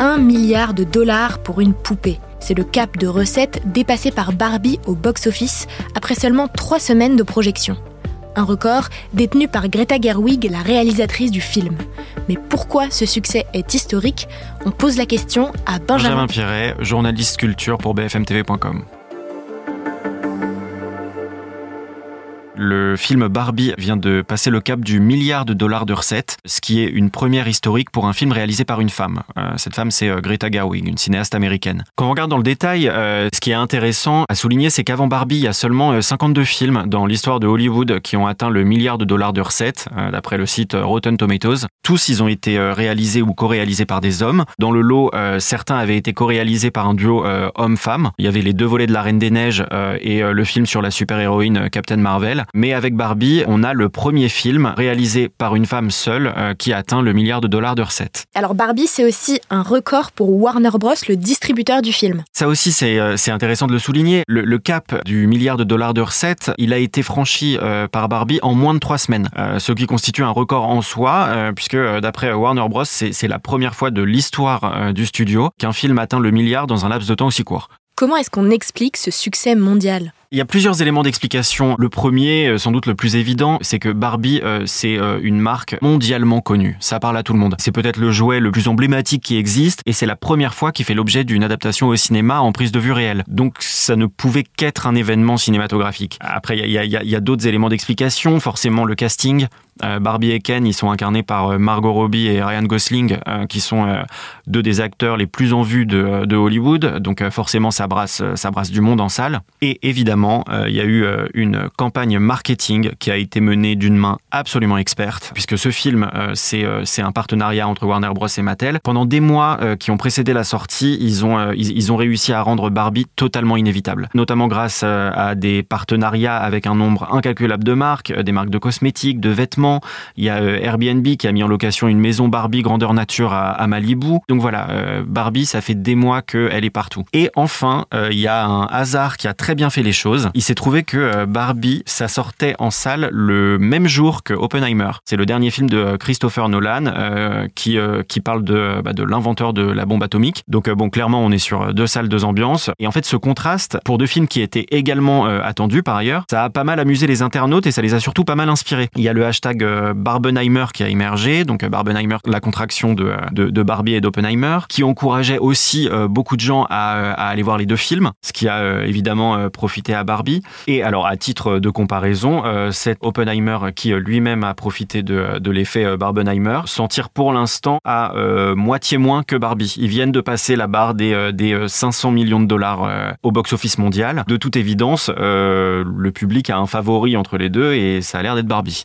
1 milliard de dollars pour une poupée. C'est le cap de recettes dépassé par Barbie au box-office après seulement trois semaines de projection. Un record détenu par Greta Gerwig, la réalisatrice du film. Mais pourquoi ce succès est historique? On pose la question à Benjamin, journaliste culture pour. Le film Barbie vient de passer le cap du milliard de dollars de recettes, ce qui est une première historique pour un film réalisé par une femme. Euh, cette femme, c'est euh, Greta Gerwig, une cinéaste américaine. Quand on regarde dans le détail, euh, ce qui est intéressant à souligner, c'est qu'avant Barbie, il y a seulement 52 films dans l'histoire de Hollywood qui ont atteint le milliard de dollars de recettes, d'après le site Rotten Tomatoes. Tous, ils ont été réalisés ou co-réalisés par des hommes. Dans le lot, certains avaient été co-réalisés par un duo homme-femme. Il y avait les deux volets de La Reine des Neiges et le film sur la super-héroïne Captain Marvel. Mais avec Barbie, on a le premier film réalisé par une femme seule euh, qui atteint le milliard de dollars de recettes. Alors Barbie, c'est aussi un record pour Warner Bros, le distributeur du film. Ça aussi, c'est euh, intéressant de le souligner. Le, cap du milliard de dollars de recettes, il a été franchi euh, par Barbie en moins de trois semaines, ce qui constitue un record en soi, puisque d'après Warner Bros, c'est la première fois de l'histoire du studio qu'un film atteint le milliard dans un laps de temps aussi court. Comment est-ce qu'on explique ce succès mondial? Il y a plusieurs éléments d'explication. Le premier, euh, sans doute le plus évident, c'est que Barbie, euh, c'est euh, une marque mondialement connue. Ça parle à tout le monde. C'est peut-être le jouet le plus emblématique qui existe et c'est la première fois qu'il fait l'objet d'une adaptation au cinéma en prise de vue réelle. Donc ça ne pouvait qu'être un événement cinématographique. Après, il y a, y a d'autres éléments d'explication. Forcément, le casting. Barbie et Ken, ils sont incarnés par Margot Robbie et Ryan Gosling, qui sont deux des acteurs les plus en vue de, Hollywood. Donc forcément, ça brasse, ça brasse du monde en salle. Et évidemment, euh, il y a eu euh, une campagne marketing qui a été menée d'une main absolument experte, puisque ce film, euh, c'est un partenariat entre Warner Bros et Mattel. Pendant des mois qui ont précédé la sortie, ils, ont réussi à rendre Barbie totalement inévitable, notamment grâce à des partenariats avec un nombre incalculable de marques, des marques de cosmétiques, de vêtements. Il y a Airbnb qui a mis en location une maison Barbie grandeur nature à, Malibu. Donc voilà, Barbie, ça fait des mois qu'elle est partout. Et enfin, il y a un hasard qui a très bien fait les choses il s'est trouvé que euh, Barbie, ça sortait en salle le même jour que Oppenheimer. C'est le dernier film de euh, Christopher Nolan euh, qui, qui parle de, bah, de l'inventeur de la bombe atomique. Donc bon, clairement, on est sur deux salles, deux ambiances. Et en fait, ce contraste, pour deux films qui étaient également attendus par ailleurs, ça a pas mal amusé les internautes et ça les a surtout pas mal inspirés. Il y a le hashtag Barbenheimer qui a émergé, donc Barbenheimer, la contraction de, de, Barbie et d'Oppenheimer, qui encourageait aussi beaucoup de gens à, aller voir les deux films, ce qui a évidemment profité à Barbie. Et alors, à titre de comparaison, euh, cet Oppenheimer qui euh, lui-même a profité de, de l'effet euh, Barbenheimer s'en tire pour l'instant à moitié moins que Barbie. Ils viennent de passer la barre des, des 500 millions de dollars au box-office mondial. De toute évidence, le public a un favori entre les deux et ça a l'air d'être Barbie.